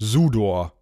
Sudor.